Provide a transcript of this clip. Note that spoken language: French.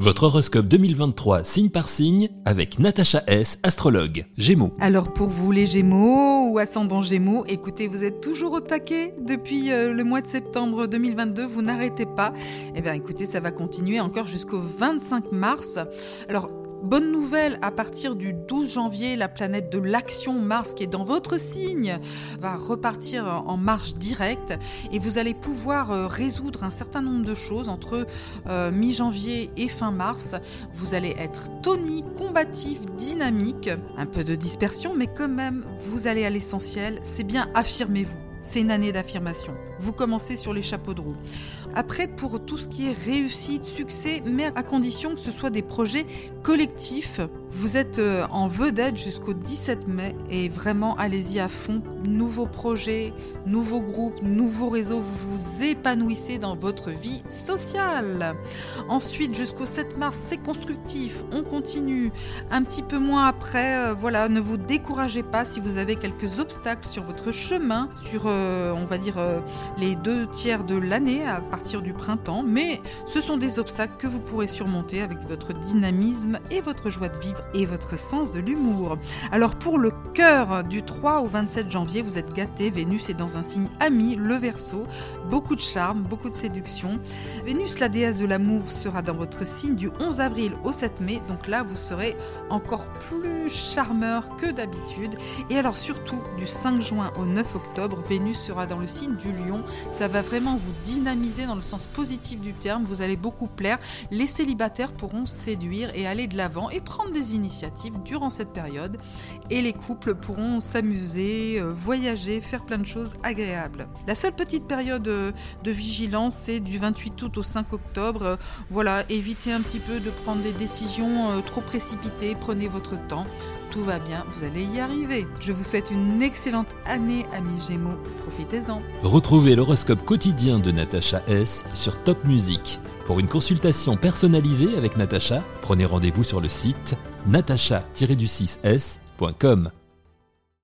Votre horoscope 2023 signe par signe avec Natacha S, astrologue. Gémeaux. Alors pour vous les Gémeaux ou ascendants Gémeaux, écoutez, vous êtes toujours au taquet depuis euh, le mois de septembre 2022, vous n'arrêtez pas. Eh bien écoutez, ça va continuer encore jusqu'au 25 mars. Alors Bonne nouvelle, à partir du 12 janvier, la planète de l'action Mars qui est dans votre signe va repartir en marche directe et vous allez pouvoir euh, résoudre un certain nombre de choses entre euh, mi-janvier et fin mars. Vous allez être tonique, combatif, dynamique, un peu de dispersion mais quand même vous allez à l'essentiel, c'est bien affirmez-vous. C'est une année d'affirmation. Vous commencez sur les chapeaux de roue. Après, pour tout ce qui est réussite, succès, mais à condition que ce soit des projets collectifs, vous êtes euh, en vedette jusqu'au 17 mai et vraiment allez-y à fond. Nouveaux projets, nouveaux groupes, nouveaux réseaux, vous vous épanouissez dans votre vie sociale. Ensuite, jusqu'au 7 mars, c'est constructif, on continue. Un petit peu moins après, euh, voilà, ne vous découragez pas si vous avez quelques obstacles sur votre chemin, sur, euh, on va dire, les deux tiers de l'année à partir du printemps, mais ce sont des obstacles que vous pourrez surmonter avec votre dynamisme et votre joie de vivre et votre sens de l'humour. Alors pour le cœur du 3 au 27 janvier, vous êtes gâté, Vénus est dans un signe ami, le Verseau, beaucoup de charme, beaucoup de séduction. Vénus, la déesse de l'amour, sera dans votre signe du 11 avril au 7 mai, donc là vous serez encore plus charmeur que d'habitude. Et alors surtout du 5 juin au 9 octobre, Vénus sera dans le signe du lion. Ça va vraiment vous dynamiser dans le sens positif du terme, vous allez beaucoup plaire. Les célibataires pourront séduire et aller de l'avant et prendre des initiatives durant cette période. Et les couples pourront s'amuser, euh, voyager, faire plein de choses agréables. La seule petite période euh, de vigilance, c'est du 28 août au 5 octobre. Euh, voilà, évitez un petit peu de prendre des décisions trop précipitées, prenez votre temps tout va bien, vous allez y arriver. Je vous souhaite une excellente année, amis Gémeaux. Profitez-en. Retrouvez l'horoscope quotidien de Natacha S sur Top Music. Pour une consultation personnalisée avec Natacha, prenez rendez-vous sur le site natacha-du6s.com.